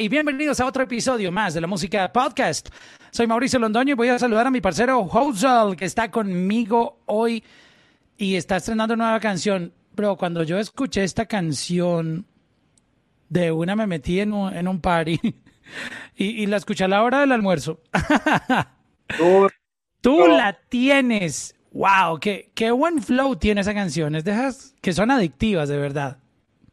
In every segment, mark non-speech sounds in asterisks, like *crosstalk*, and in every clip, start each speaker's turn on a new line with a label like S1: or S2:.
S1: y bienvenidos a otro episodio más de la música podcast. Soy Mauricio Londoño y voy a saludar a mi parcero Hozal que está conmigo hoy y está estrenando nueva canción. Bro, cuando yo escuché esta canción, de una me metí en un, en un party *laughs* y, la escuché a la hora del almuerzo. *laughs* Tú, la tienes. Wow, qué, qué buen flow tiene esa canción. Es de esas que son adictivas, de verdad.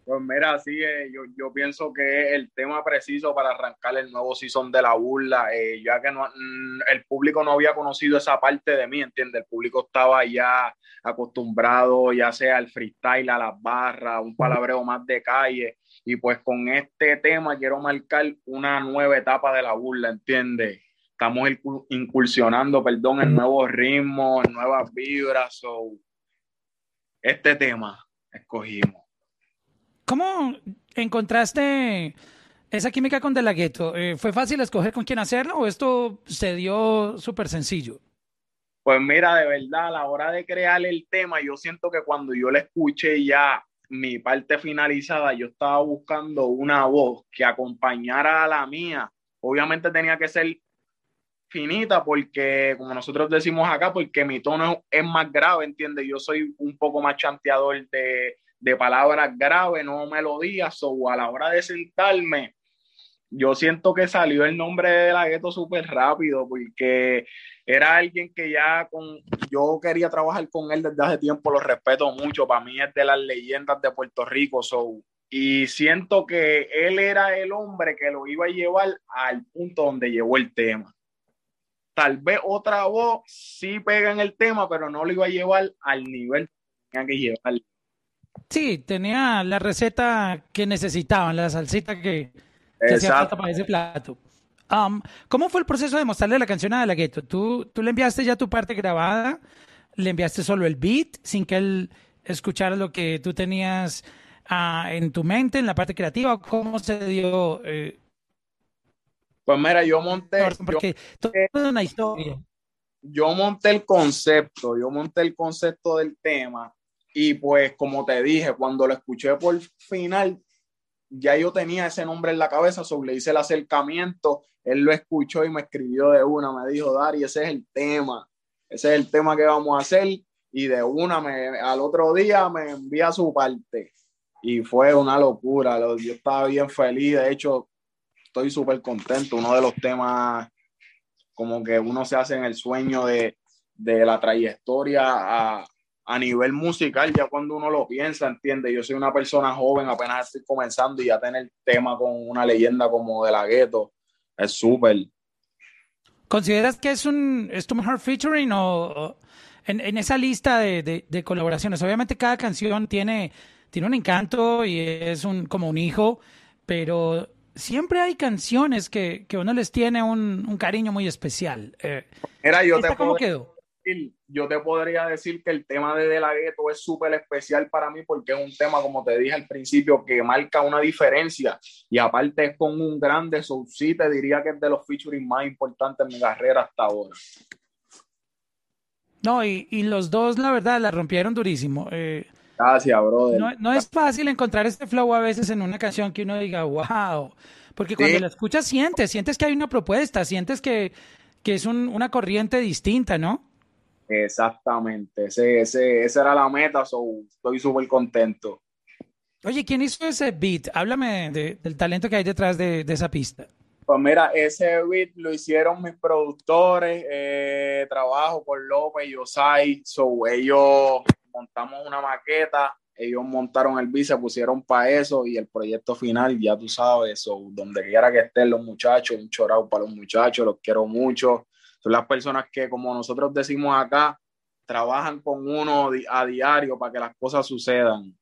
S2: Pues mira, sí, eh, yo, yo, pienso que es el tema preciso para arrancar el nuevo season de la burla, eh, ya que no, mm, el público no había conocido esa parte de mí, ¿entiendes? El público estaba ya acostumbrado, ya sea al freestyle, a las barras, un palabreo más de calle, y pues con este tema quiero marcar una nueva etapa de la burla, ¿entiendes? Estamos incursionando, perdón, en nuevos ritmos, en nuevas vibras, so, este tema escogimos.
S1: ¿Cómo encontraste esa química con De La? Eh, ¿Fue fácil escoger con quién hacerlo o esto se dio súper sencillo?
S2: Pues mira, de verdad, a la hora de crear el tema, yo siento que cuando yo le escuché ya mi parte finalizada, yo estaba buscando una voz que acompañara a la mía. Obviamente tenía que ser finita porque, como nosotros decimos acá, porque mi tono es más grave, ¿entiendes? Yo soy un poco más chanteador de, de palabras graves, no melodías, o a la hora de sentarme, yo siento que salió el nombre de la gueto súper rápido, porque era alguien que ya con, yo quería trabajar con él desde hace tiempo, lo respeto mucho, para mí es de las leyendas de Puerto Rico, so, y siento que él era el hombre que lo iba a llevar al punto donde llevó el tema. Tal vez otra voz sí pega en el tema, pero no lo iba a llevar al nivel que tenía que llevar.
S1: Sí, tenía la receta que necesitaban, la salsita que, hacía falta para ese plato. Um, ¿Cómo fue el proceso de mostrarle la canción a De La Ghetto? ¿Tú, ¿Tú le enviaste ya tu parte grabada? ¿Le enviaste solo el beat sin que él escuchara lo que tú tenías uh, en tu mente, en la parte creativa? ¿Cómo se dio? Eh?
S2: Pues mira, yo monté...
S1: Porque todo es una historia.
S2: Yo monté el concepto, yo monté el concepto del tema y pues como te dije, cuando lo escuché por final, ya yo tenía ese nombre en la cabeza, sobre hice el acercamiento, él lo escuchó y me escribió de una, me dijo, Dari, ese es el tema, ese es el tema que vamos a hacer, y de una, me, al otro día me envía su parte, y fue una locura, yo estaba bien feliz, de hecho, estoy súper contento, uno de los temas como que uno se hace en el sueño de, de la trayectoria a, a nivel musical, ya cuando uno lo piensa, entiende, yo soy una persona joven, apenas estoy comenzando y ya tener tema con una leyenda como de la gueto es súper.
S1: ¿Consideras que es un es tu mejor featuring o, en, esa lista de, de, colaboraciones? Obviamente cada canción tiene, tiene un encanto y es un como un hijo, pero siempre hay canciones que, que uno les tiene un, un cariño muy especial. Eh,
S2: Era yo te ¿Cómo quedó? Yo te podría decir que el tema de De La Ghetto es súper especial para mí porque es un tema, como te dije al principio, que marca una diferencia y aparte es con un grande, so sí te diría que es de los featuring más importantes en mi carrera hasta ahora.
S1: No, y, y los dos, la verdad, la rompieron durísimo. Eh,
S2: Gracias, brother.
S1: No, no, es fácil encontrar este flow a veces en una canción que uno diga, wow, porque cuando la escuchas sientes, sientes que hay una propuesta, sientes que, que es un, una corriente distinta, ¿no?
S2: Exactamente, ese, ese, esa era la meta, estoy súper contento.
S1: Oye, ¿quién hizo ese beat? Háblame del talento que hay detrás de, esa pista.
S2: Pues mira, ese beat lo hicieron mis productores, eh, trabajo con López y Osai, so ellos montamos una maqueta, ellos montaron el beat, se pusieron para eso y el proyecto final, ya tú sabes, so, donde quiera que estén los muchachos, un chorado para los muchachos, los quiero mucho son las personas que, como nosotros decimos acá, trabajan con uno a diario para que las cosas sucedan.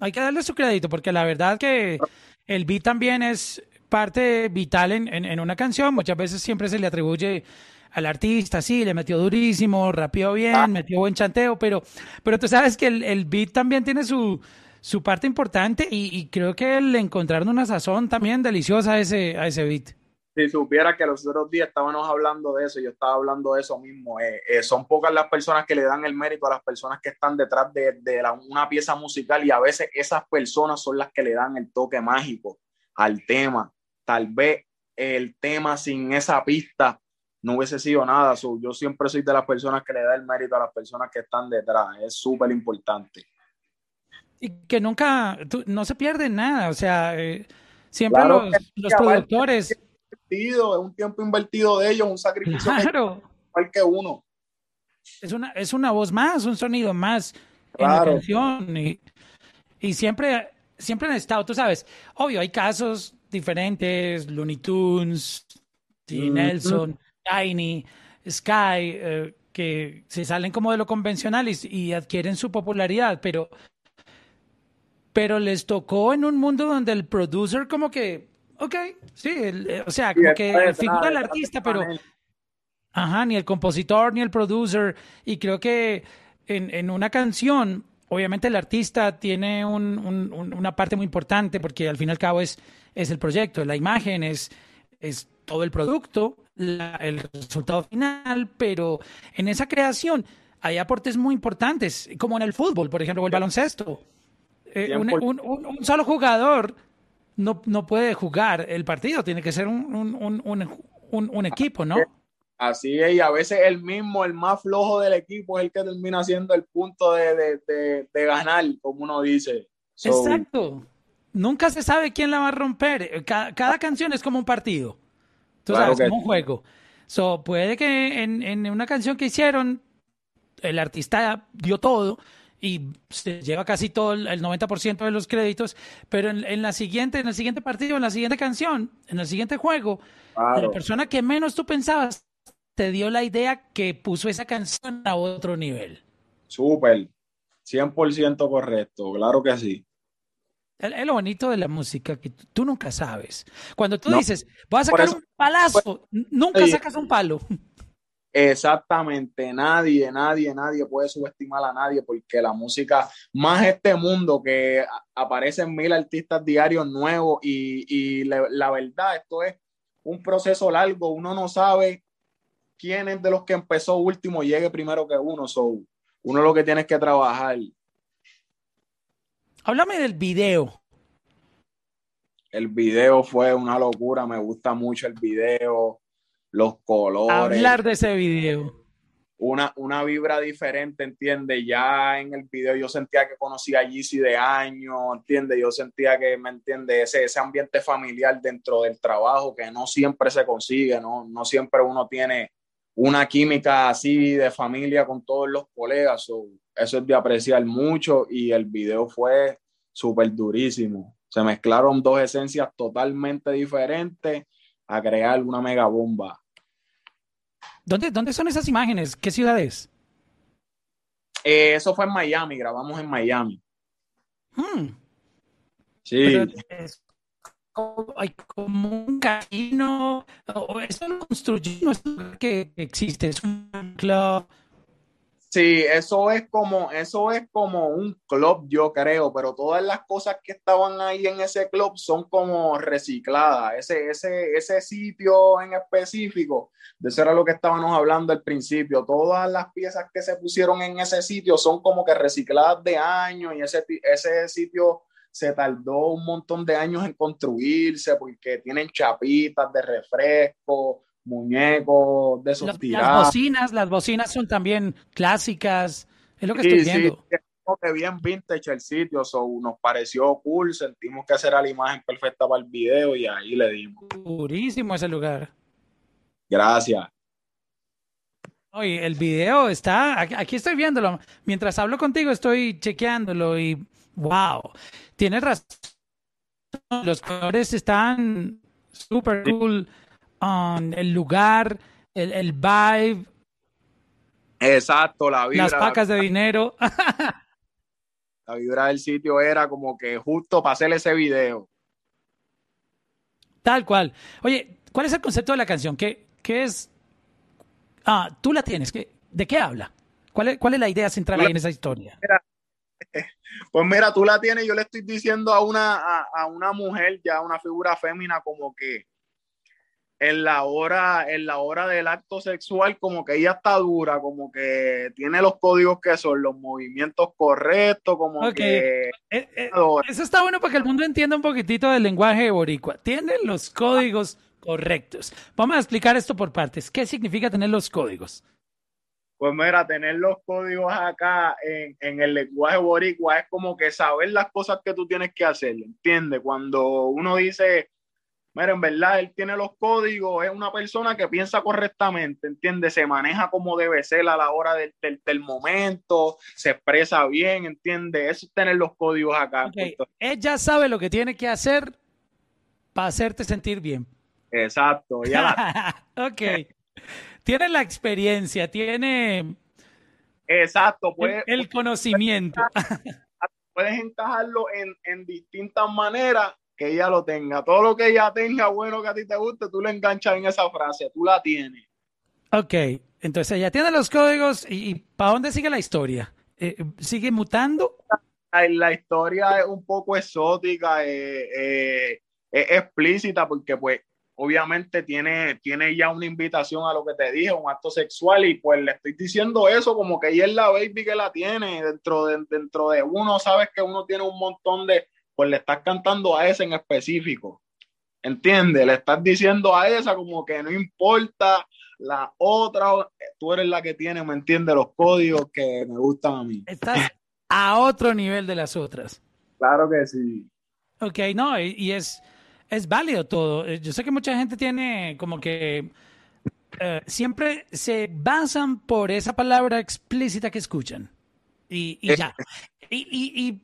S1: Hay que darle su crédito, porque la verdad que el beat también es parte vital en, una canción. Muchas veces siempre se le atribuye al artista, sí, le metió durísimo, rapeó bien, ah. metió buen chanteo, pero, pero tú sabes que el, beat también tiene su, su parte importante y, creo que le encontraron una sazón también deliciosa a ese, a ese beat
S2: si supiera que los otros días estábamos hablando de eso, yo estaba hablando de eso mismo. Eh, eh, son pocas las personas que le dan el mérito a las personas que están detrás de, una pieza musical y a veces esas personas son las que le dan el toque mágico al tema. tal vez el tema sin esa pista no hubiese sido nada. yo siempre soy de las personas que le da el mérito a las personas que están detrás. Es súper importante.
S1: Y que nunca, no se pierde nada. O sea, eh, siempre los, los productores.
S2: Es un tiempo invertido de ellos, un sacrificio.
S1: Claro.
S2: Igual que uno.
S1: Es una, es una voz más, un sonido más en la canción. Y, y siempre, siempre han estado, tú sabes, obvio, hay casos diferentes, Looney Tunes, T. Nelson, Tiny, Sky, eh, que se salen como de lo convencional y, adquieren su popularidad, pero, pero les tocó en un mundo donde el producer como que, ok, sí, eh, o sea, como que figura el artista, pero... Ajá, ni el compositor ni el producer. Y creo que en, en una canción, obviamente el artista tiene una parte muy importante porque al fin y al cabo es, es el proyecto, la imagen, es, es todo el producto, el resultado final, pero en esa creación hay aportes muy importantes, como en el fútbol, por ejemplo, o el baloncesto. Eh, un, solo jugador no, no puede jugar el partido, tiene que ser un, equipo, ¿no?
S2: Así es, y a veces el mismo, el más flojo del equipo, es el que termina siendo el punto de, ganar, como uno dice.
S1: Exacto. Nunca se sabe quién la va a romper. Cada, canción es como un partido. Tú sabes, como un juego. So, puede que en, una canción que hicieron, el artista dio todo y se lleva casi todo el, 90% de los créditos, pero en, la siguiente, en el siguiente partido, en la siguiente canción, en el siguiente juego, la persona que menos tú pensabas te dio la idea que puso esa canción a otro nivel.
S2: Súper, 100% correcto, claro que sí.
S1: Es lo bonito de la música, que tú nunca sabes. Cuando tú dices, voy a sacar un palazo, nunca sacas un palo.
S2: Exactamente, nadie, nadie, nadie puede subestimar a nadie porque la música, más este mundo que aparecen mil artistas diarios nuevos y, la verdad, esto es un proceso largo, uno no sabe quién es de los que empezó último llegue primero que uno. So, uno lo que tiene que trabajar.
S1: Háblame del video.
S2: El video fue una locura, me gusta mucho el video, los colores.
S1: Hablar de ese video.
S2: Una, una vibra diferente, entiende. Ya en el video yo sentía que conocía a Yeezy de años, entiende. Yo sentía que, me entiende, ese, ese ambiente familiar dentro del trabajo que no siempre se consigue, no, no siempre uno tiene una química así de familia con todos los colegas. eso es de apreciar mucho y el video fue súper durísimo. Se mezclaron dos esencias totalmente diferentes a crear una mega bomba.
S1: ¿Dónde, dónde son esas imágenes? ¿Qué ciudad es?
S2: Eh, eso fue en Miami, grabamos en Miami.
S1: Hmm. Sí hay como un camino, eso lo construyó, no que existe, es un club.
S2: Sí, eso es como, eso es como un club, yo creo, pero todas las cosas que estaban ahí en ese club son como recicladas. Ese, ese, ese sitio en específico, de eso era lo que estábamos hablando al principio. Todas las piezas que se pusieron en ese sitio son como que recicladas de años y ese, ese sitio se tardó un montón de años en construirse porque tienen chapitas de refresco, muñecos de esos
S1: Las bocinas, las bocinas son también clásicas, es lo que estoy viendo.
S2: Sí, que bien vintage el sitio, so, nos pareció cool, sentimos que era la imagen perfecta para el video y ahí le dimos.
S1: Purísimo ese lugar.
S2: Gracias.
S1: Oye, el video está, aquí estoy viéndolo. Mientras hablo contigo estoy chequeándolo y wow. Tienes razón. Los colores están super cool. Um, el lugar, el, el, vibe.
S2: Exacto, la
S1: vibra. Las pacas de dinero. *laughs*
S2: la vibra del sitio era como que justo para hacer ese video.
S1: Tal cual. Oye, ¿cuál es el concepto de la canción? ¿Qué, qué es? Ah, tú la tienes. ¿De qué habla? ¿Cuál es, ¿Cuál es la idea central ahí en esa historia?
S2: Pues mira, *laughs* tú la tienes, yo le estoy diciendo a una, a, una mujer, ya una figura fémina, como que en la hora, en la hora del acto sexual, como que ella está dura, como que tiene los códigos que son los movimientos correctos, como que.
S1: Eh, eh, eso está bueno para que el mundo entienda un poquitito del lenguaje de boricua. Tiene los códigos correctos. Vamos a explicar esto por partes. ¿Qué significa tener los códigos?
S2: Pues mira, tener los códigos acá en, en, el lenguaje boricua es como que saber las cosas que tú tienes que hacer, ¿entiendes? Cuando uno dice, mira, en verdad él tiene los códigos, es una persona que piensa correctamente, ¿entiendes? Se maneja como debe ser a la hora del, del, momento, se expresa bien, ¿entiendes? Eso es tener los códigos acá.
S1: Okay. Él ya sabe lo que tiene que hacer para hacerte sentir bien.
S2: Exacto, ya. *laughs*
S1: ok. tiene la experiencia, tiene.
S2: Exacto,
S1: puede, el, conocimiento.
S2: Puedes encajarlo en, en distintas maneras que ella lo tenga. Todo lo que ella tenga bueno que a ti te guste, tú le enganchas en esa frase, tú la tienes.
S1: Ok, entonces ella tiene los códigos y, ¿para dónde sigue la historia? Eh, ¿Sigue mutando?
S2: La, historia es un poco exótica, eh, eh, es explícita porque pues obviamente tiene, tiene ya una invitación a lo que te dije, un acto sexual, y pues le estoy diciendo eso como que ella es la baby que la tiene, dentro de, dentro de uno, sabes que uno tiene un montón de, pues le estás cantando a ese en específico, ¿entiendes? Le estás diciendo a esa como que no importa la otra, tú eres la que tiene, ¿me entiendes? Los códigos que me gustan a mí.
S1: Estás a otro nivel de las otras.
S2: Claro que sí.
S1: Ok, no, y es es válido todo. Eh, yo sé que mucha gente tiene como que eh, siempre se basan por esa palabra explícita que escuchan. Y, y ya. Y, y,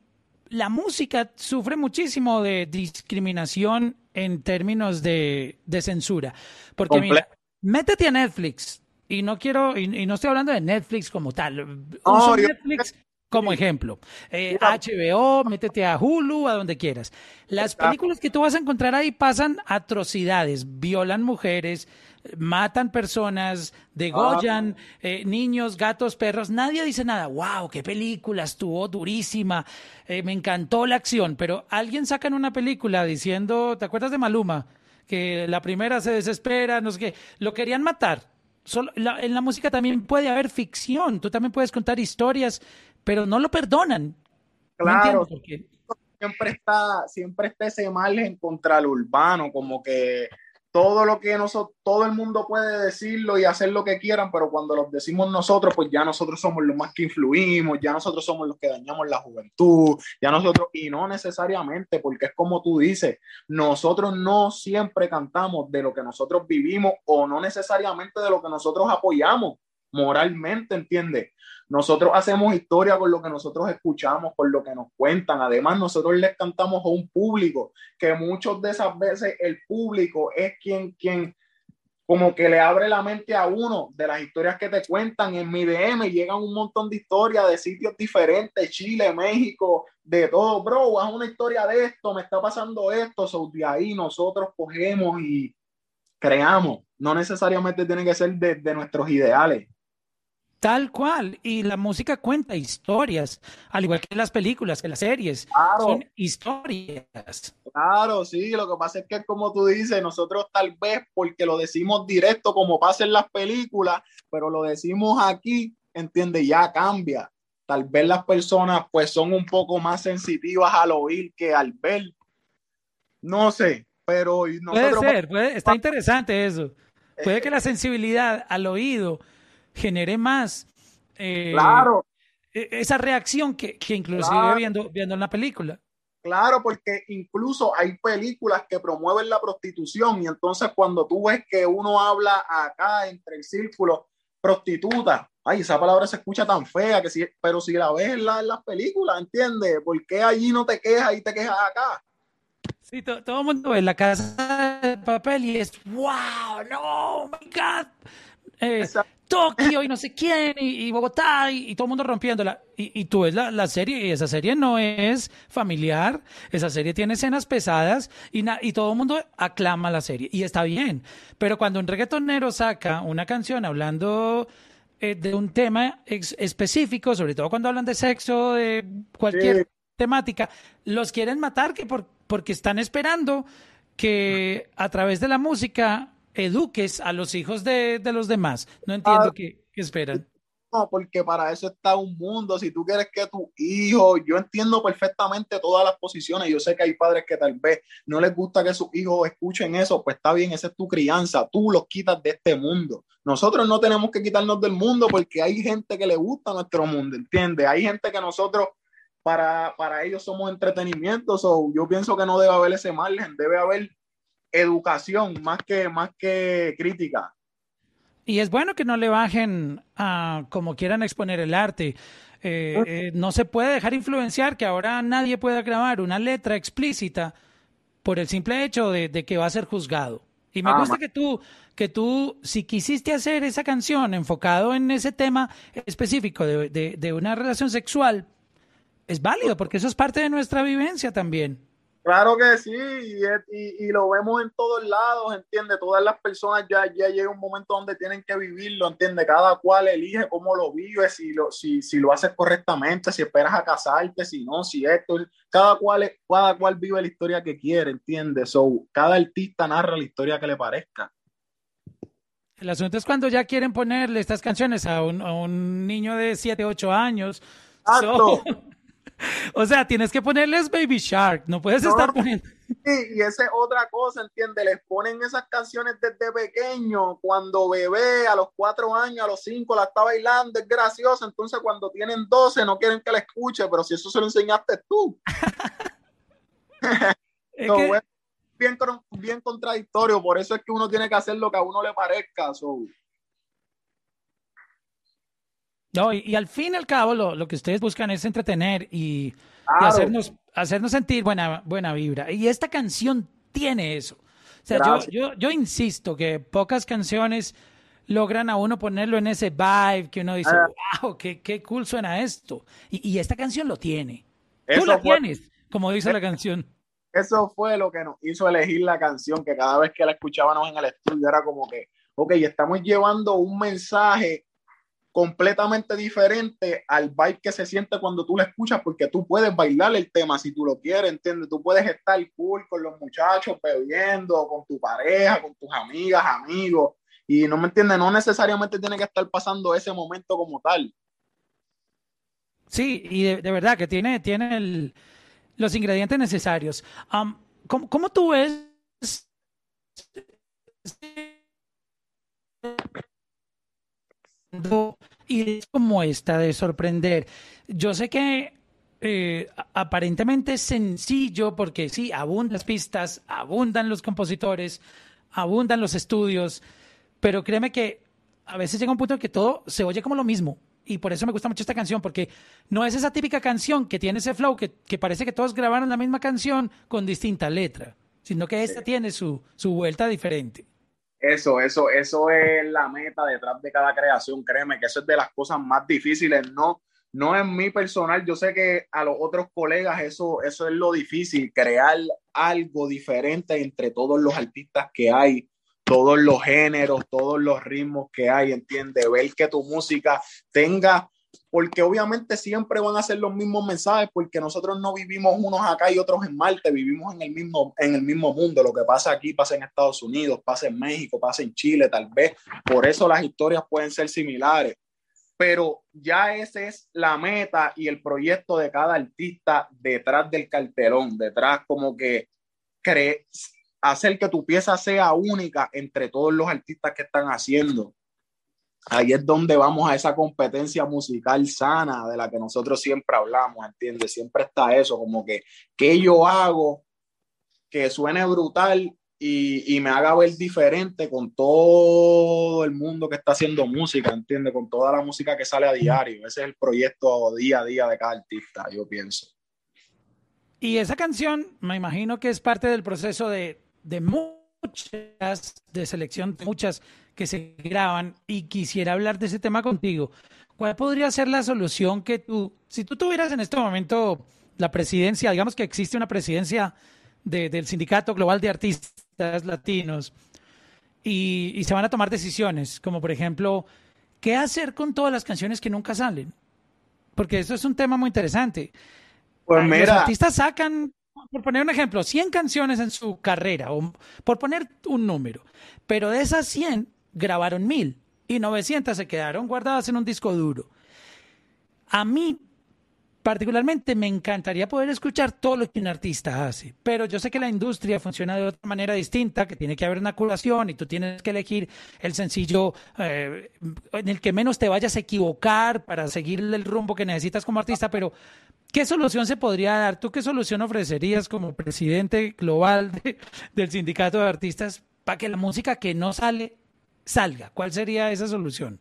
S1: la música sufre muchísimo de discriminación en términos de, de censura. Porque mira, métete a Netflix. Y no quiero, y, no estoy hablando de Netflix como tal. Uso Netflix como ejemplo, HBO, eh, métete a Hulu, a donde quieras. Las películas que tú vas a encontrar ahí pasan atrocidades, violan mujeres, matan personas, degollan eh, niños, gatos, perros. Nadie dice nada. ¡Wow! ¡Qué película! Estuvo durísima. Eh, me encantó la acción. Pero alguien saca en una película diciendo, ¿te acuerdas de Maluma? Que la primera se desespera, no sé qué. Lo querían matar. Solo, en la música también puede haber ficción. Tú también puedes contar historias pero no lo perdonan.
S2: Claro. siempre está, siempre está ese margen contra el urbano, como que todo lo que nosotros, todo el mundo puede decirlo y hacer lo que quieran, pero cuando lo decimos nosotros, pues ya nosotros somos los más que influimos, ya nosotros somos los que dañamos la juventud, ya nosotros, y no necesariamente, porque es como tú dices, nosotros no siempre cantamos de lo que nosotros vivimos o no necesariamente de lo que nosotros apoyamos moralmente, ¿entiendes? Nosotros hacemos historia con lo que nosotros escuchamos, con lo que nos cuentan. Además, nosotros les cantamos a un público que muchas de esas veces el público es quien, quien como que le abre la mente a uno de las historias que te cuentan. En mi DM llegan un montón de historias de sitios diferentes, Chile, México, de todo. Bro, haz una historia de esto, me está pasando esto. So, de ahí nosotros cogemos y creamos. No necesariamente tiene que ser de, de nuestros ideales.
S1: Tal cual. Y la música cuenta historias, al igual que las películas, que las series. Son historias.
S2: Claro, sí. Lo que pasa es que, como tú dices, nosotros tal vez, porque lo decimos directo, como pasa en las películas, pero lo decimos aquí, entiende, ya cambia. Tal vez las personas, pues, son un poco más sensitivas al oír que al ver. No sé, pero.
S1: Puede ser, está interesante eso. Puede que la sensibilidad al oído genere más
S2: eh, claro.
S1: E, esa reacción que, que inclusive viendo, viendo en la película.
S2: Claro, porque incluso hay películas que promueven la prostitución y entonces cuando tú ves que uno habla acá entre el círculo prostituta, ay, esa palabra se escucha tan fea, que si, pero si la ves en, las películas, ¿entiendes? ¿Por qué allí no te quejas y te quejas acá?
S1: Sí, todo el mundo ve la casa de papel y es, wow, no, oh my God. Eh, Tokio y no sé quién, y, Bogotá, y, todo el mundo rompiéndola. Y, y tú ves la, la, serie, y esa serie no es familiar, esa serie tiene escenas pesadas, y, y todo el mundo aclama la serie, y está bien. Pero cuando un reggaetonero saca una canción hablando eh, de un tema específico, sobre todo cuando hablan de sexo, de cualquier temática, los quieren matar que por, porque están esperando que a través de la música eduques a los hijos de, los demás. No entiendo ah, qué, esperan.
S2: No, porque para eso está un mundo. Si tú quieres que tu hijo, yo entiendo perfectamente todas las posiciones. Yo sé que hay padres que tal vez no les gusta que sus hijos escuchen eso. Pues está bien, esa es tu crianza. Tú los quitas de este mundo. Nosotros no tenemos que quitarnos del mundo porque hay gente que le gusta nuestro mundo, ¿entiendes? Hay gente que nosotros, para, para ellos somos entretenimiento. yo pienso que no debe haber ese margen. Debe haber educación más que, más que crítica.
S1: Y es bueno que no le bajen a como quieran exponer el arte. Eh, eh, no se puede dejar influenciar que ahora nadie pueda grabar una letra explícita por el simple hecho de, que va a ser juzgado. Y me ah, gusta que tú, que tú, si quisiste hacer esa canción enfocado en ese tema específico de, de una relación sexual, es válido porque eso es parte de nuestra vivencia también.
S2: Claro que sí, y, lo vemos en todos lados, ¿entiendes? Todas las personas ya, ya llega un momento donde tienen que vivirlo, ¿entiendes? Cada cual elige cómo lo vive, si lo, si, si lo haces correctamente, si esperas a casarte, si no, si esto, cada cual, cada cual vive la historia que quiere, ¿entiendes? So, cada artista narra la historia que le parezca.
S1: El asunto es cuando ya quieren ponerle estas canciones a un, a un niño de 7, 8 años. So, *laughs* o sea, tienes que ponerles Baby Shark, no puedes estar poniendo.
S2: Sí, y esa es otra cosa, ¿entiendes? Les ponen esas canciones desde pequeño, cuando bebé, a los cuatro años, a los cinco, la está bailando, es graciosa, entonces cuando tienen doce no quieren que la escuche, pero si eso se lo enseñaste tú. *laughs* *laughs* bien, bien contradictorio, por eso es que uno tiene que hacer lo que a uno le parezca.
S1: No, y, al fin y al cabo lo, lo, que ustedes buscan es entretener y, hacernos, hacernos sentir buena, buena vibra. Y esta canción tiene eso. O sea, yo, yo, yo, insisto que pocas canciones logran a uno ponerlo en ese vibe que uno dice, wow, ah. qué, qué cool suena esto. Y, y esta canción lo tiene. Tú la tienes, como dice la canción.
S2: Eso fue lo que nos hizo elegir la canción, que cada vez que la escuchábamos en el estudio era como que, ok, estamos llevando un mensaje completamente diferente al vibe que se siente cuando tú lo escuchas, porque tú puedes bailar el tema si tú lo quieres, ¿entiendes? Tú puedes estar cool con los muchachos, bebiendo, con tu pareja, con tus amigas, amigos, y no me entiendes, no necesariamente tiene que estar pasando ese momento como tal.
S1: Sí, y de, verdad que tiene, tiene los ingredientes necesarios. ¿cómo, ¿Cómo tú ves? Y es como esta de sorprender. Yo sé que eh, aparentemente es sencillo porque sí, abundan las pistas, abundan los compositores, abundan los estudios, pero créeme que a veces llega un punto en que todo se oye como lo mismo. Y por eso me gusta mucho esta canción, porque no es esa típica canción que tiene ese flow, que, que parece que todos grabaron la misma canción con distinta letra, sino que esta tiene su, su vuelta diferente.
S2: Eso, eso, eso es la meta detrás de cada creación, créeme que eso es de las cosas más difíciles, no, no es mi personal, yo sé que a los otros colegas eso, eso es lo difícil, crear algo diferente entre todos los artistas que hay, todos los géneros, todos los ritmos que hay, entiende, ver que tu música tenga porque obviamente siempre van a ser los mismos mensajes, porque nosotros no vivimos unos acá y otros en Marte, vivimos en el mismo, en el mismo mundo. Lo que pasa aquí pasa en Estados Unidos, pasa en México, pasa en Chile, tal vez. Por eso las historias pueden ser similares. Pero ya esa es la meta y el proyecto de cada artista detrás del cartelón, detrás como que hacer que tu pieza sea única entre todos los artistas que están haciendo ahí es donde vamos a esa competencia musical sana de la que nosotros siempre hablamos, ¿entiendes? Siempre está eso, como que, ¿qué yo hago que suene brutal y, y, me haga ver diferente con todo el mundo que está haciendo música, ¿entiendes? Con toda la música que sale a diario. Ese es el proyecto día a día de cada artista, yo pienso.
S1: Y esa canción, me imagino que es parte del proceso de, de muchas, de selección, muchas que se graban y quisiera hablar de ese tema contigo. ¿Cuál podría ser la solución que tú, si tú tuvieras en este momento la presidencia, digamos que existe una presidencia del Sindicato Global de Artistas Latinos y, se van a tomar decisiones, como por ejemplo, ¿qué hacer con todas las canciones que nunca salen? Porque eso es un tema muy interesante. Pues mira. Los artistas sacan por poner un ejemplo, 100 canciones en su carrera, o por poner un número, pero de esas 100 grabaron 1000 y 900 se quedaron guardadas en un disco duro. A mí particularmente me encantaría poder escuchar todo lo que un artista hace, pero yo sé que la industria funciona de otra manera distinta, que tiene que haber una curación y tú tienes que elegir el sencillo eh, en el que menos te vayas a equivocar para seguir el rumbo que necesitas como artista, pero ¿qué solución se podría dar? ¿Tú qué solución ofrecerías como presidente global del sindicato de artistas para que la música que no sale salga? ¿Cuál sería esa solución?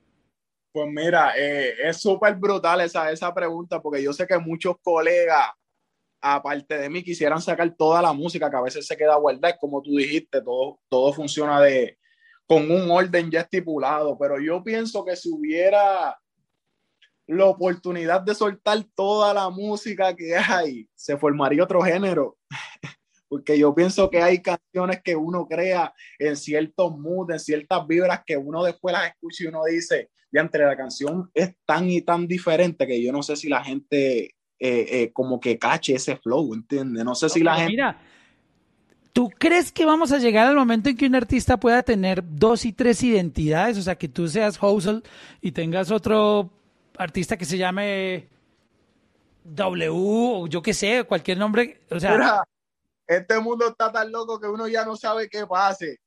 S2: Pues mira, eh, es súper brutal esa, esa pregunta porque yo sé que muchos colegas, aparte de mí, quisieran sacar toda la música que a veces se queda guardada, como tú dijiste, todo, todo funciona de, con un orden ya estipulado, pero yo pienso que si hubiera la oportunidad de soltar toda la música que hay, se formaría otro género. Porque yo pienso que hay canciones que uno crea en ciertos moods, en ciertas vibras que uno después las escucha y uno dice, ya entre la canción es tan y tan diferente que yo no sé si la gente eh, eh, como que cache ese flow, ¿entiendes? No sé si la gente... Mira,
S1: ¿tú crees que vamos a llegar al momento en que un artista pueda tener dos y tres identidades? O sea, que tú seas Hustle y tengas otro artista que se llame W o yo qué sé, cualquier nombre. O sea,
S2: este mundo está tan loco que uno ya no sabe qué pase.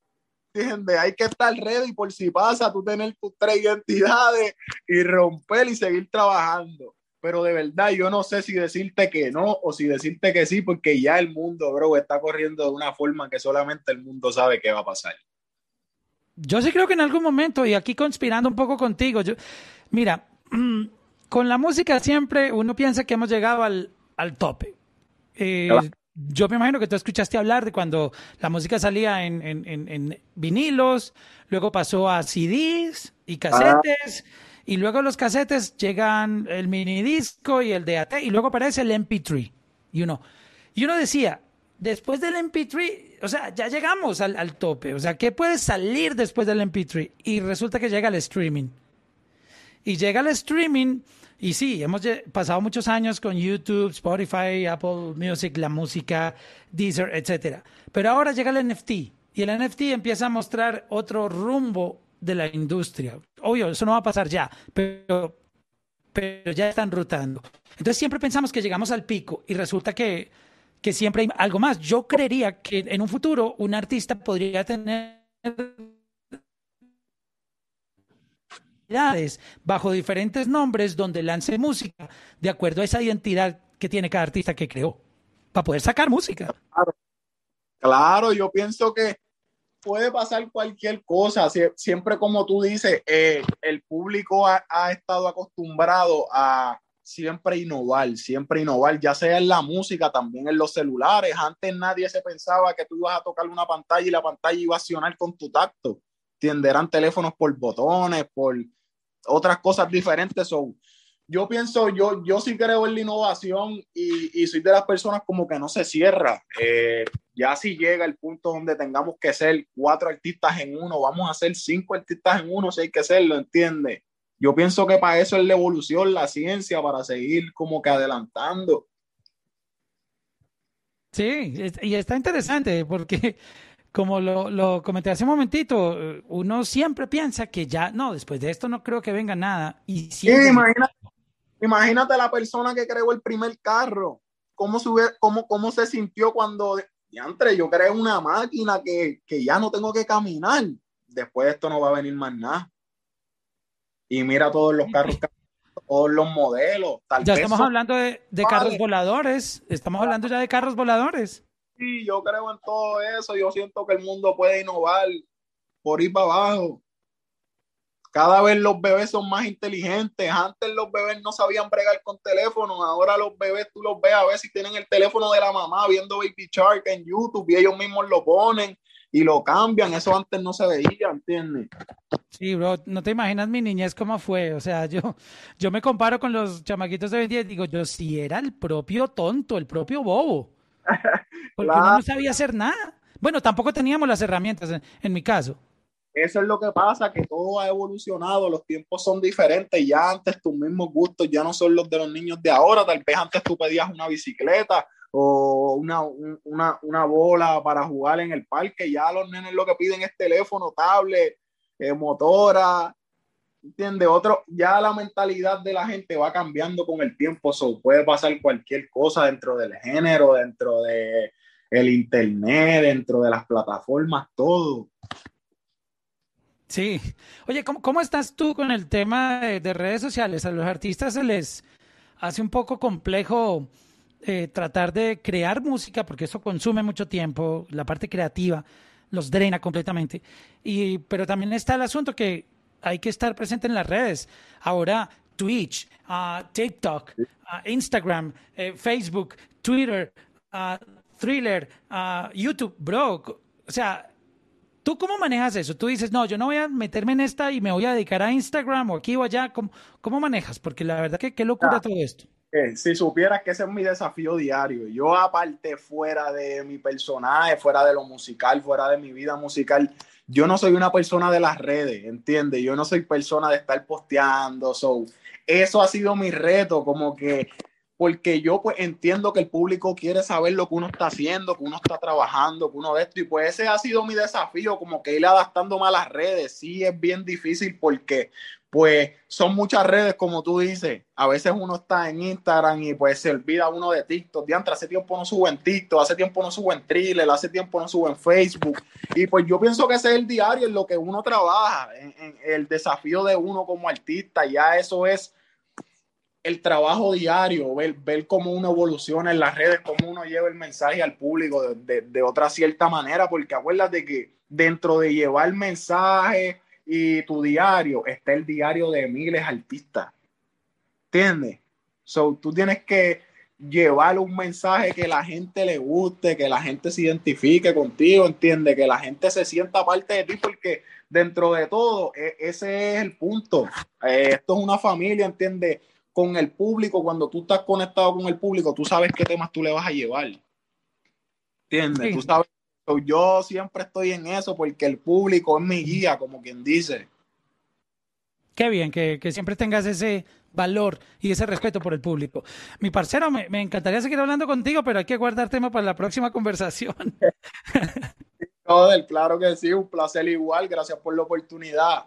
S2: ¿Entiendes? Hay que estar ready por si pasa, tú tener tus tres identidades y romper y seguir trabajando. Pero de verdad, yo no sé si decirte que no o si decirte que sí, porque ya el mundo, bro, está corriendo de una forma que solamente el mundo sabe qué va a pasar.
S1: Yo sí creo que en algún momento, y aquí conspirando un poco contigo, yo, mira, *clears throat* con la música siempre uno piensa que hemos llegado al, al tope. Eh, yo me imagino que tú escuchaste hablar de cuando la música salía en, en, en, vinilos, luego pasó a CDs y casetes, y luego los casetes llegan el mini disco y el DAT, y luego aparece el MP3. Y uno, y uno decía, después del MP3, o sea, ya llegamos al, al tope, o sea, ¿qué puede salir después del MP3? Y resulta que llega el streaming. Y llega el streaming y sí, hemos pasado muchos años con YouTube, Spotify, Apple Music, la música, Deezer, etc. Pero ahora llega el NFT y el NFT empieza a mostrar otro rumbo de la industria. Obvio, eso no va a pasar ya, pero, pero ya están rotando. Entonces siempre pensamos que llegamos al pico y resulta que, que siempre hay algo más. Yo creería que en un futuro un artista podría tener bajo diferentes nombres donde lance música de acuerdo a esa identidad que tiene cada artista que creó para poder sacar música.
S2: Claro, yo pienso que puede pasar cualquier cosa. Siempre como tú dices, eh, el público ha, ha, estado acostumbrado a siempre innovar, siempre innovar, ya sea en la música, también en los celulares. Antes nadie se pensaba que tú ibas a tocar una pantalla y la pantalla iba a accionar con tu tacto. Eran teléfonos por botones, por otras cosas diferentes. son yo pienso, yo, yo sí creo en la innovación y, y soy de las personas como que no se cierra. Eh, ya si llega el punto donde tengamos que ser cuatro artistas en uno, vamos a ser cinco artistas en uno si hay que serlo, ¿entiendes? Yo pienso que para eso es la evolución, la ciencia, para seguir como que adelantando.
S1: Sí, y está interesante porque como lo, lo, comenté hace un momentito, uno siempre piensa que ya, no, después de esto no creo que venga nada. Y
S2: sí, imagínate, imagínate la persona que creó el primer carro, cómo, sube, cómo, cómo se sintió cuando, entre yo creé una máquina que, que ya no tengo que caminar. Después de esto no va a venir más nada. Y mira todos los carros, todos los modelos.
S1: ya estamos hablando de, de carros voladores, estamos hablando ya de carros voladores.
S2: Sí, yo creo en todo eso. Yo siento que el mundo puede innovar por ir para abajo. Cada vez los bebés son más inteligentes. Antes los bebés no sabían bregar con teléfonos. Ahora los bebés tú los ves a ver si tienen el teléfono de la mamá viendo Baby Shark en YouTube y ellos mismos lo ponen y lo cambian. Eso antes no se veía, ¿entiendes?
S1: Sí, bro, no te imaginas mi niñez cómo fue. O sea, yo, yo me comparo con los chamaquitos de hoy día y digo, yo sí era el propio tonto, el propio bobo. *laughs* Porque no sabía hacer nada. Bueno, tampoco teníamos las herramientas en, mi caso.
S2: Eso es lo que pasa, que todo ha evolucionado, los tiempos son diferentes, ya antes tus mismos gustos ya no son los de los niños de ahora, tal vez antes tú pedías una bicicleta o una, una, una, bola para jugar en el parque. Ya los nenes lo que piden es teléfono, tablet, eh, motora, ¿entiendes? Otro, ya la mentalidad de la gente va cambiando con el tiempo, so, puede pasar cualquier cosa dentro del género, dentro de el internet, dentro de las plataformas, todo.
S1: Sí. Oye, ¿cómo, cómo estás tú con el tema de, redes sociales? A los artistas se les hace un poco complejo eh, tratar de crear música porque eso consume mucho tiempo, la parte creativa los drena completamente. Y, pero también está el asunto que hay que estar presente en las redes. Ahora, Twitch, uh, TikTok, uh, Instagram, eh, Facebook, Twitter, uh, Thriller, YouTube, bro. O sea, ¿tú cómo manejas eso? Tú dices, no, yo no voy a meterme en esta y me voy a dedicar a Instagram o aquí o allá. ¿Cómo, cómo manejas? Porque la verdad que qué locura todo esto.
S2: Eh, si supieras que ese es mi desafío diario, yo aparte fuera de mi personaje, fuera de lo musical, fuera de mi vida musical, yo no soy una persona de las redes, ¿entiendes? Yo no soy persona de estar posteando, so, eso ha sido mi reto, como que, porque yo pues entiendo que el público quiere saber lo que uno está haciendo, que uno está trabajando, que uno de esto, y pues ese ha sido mi desafío, como que ir adaptándome a las redes, sí es bien difícil porque pues son muchas redes, como tú dices. A veces uno está en Instagram y pues se olvida uno de TikTok. Diantre, hace tiempo no subo en TikTok, hace tiempo no subo en Thriller, hace tiempo no subo en Facebook. Y pues yo pienso que ese es el diario en lo que uno trabaja, el desafío de uno como artista. Ya eso es el trabajo diario, ver, ver cómo uno evoluciona en las redes, cómo uno lleva el mensaje al público de, de otra cierta manera, porque acuérdate que dentro de llevar mensaje y tu diario está el diario de miles de artistas. ¿Entiendes? So, tú tienes que llevar un mensaje que la gente le guste, que la gente se identifique contigo, entiende, que la gente se sienta parte de ti, porque dentro de todo, e, ese es el punto. Eh, esto es una familia, entiende, con el público, cuando tú estás conectado con el público, tú sabes qué temas tú le vas a llevar. ¿Entiendes? Tú sabes yo siempre estoy en eso porque el público es mi guía, como quien dice.
S1: Qué bien, que, siempre tengas ese valor y ese respeto por el público. Mi parcero, me, me, encantaría seguir hablando contigo, pero hay que guardar tema para la próxima conversación. *laughs*
S2: claro que sí, un placer igual, gracias por la oportunidad.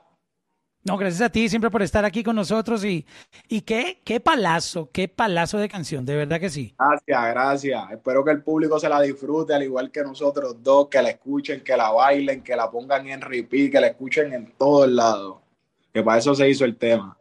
S1: No, gracias a ti siempre por estar aquí con nosotros y, y qué, qué palazo, qué palazo de canción, de verdad que sí.
S2: Gracias, gracias. Espero que el público se la disfrute, al igual que nosotros dos, que la escuchen, que la bailen, que la pongan en repeat, que la escuchen en todos lados. Que para eso se hizo el tema.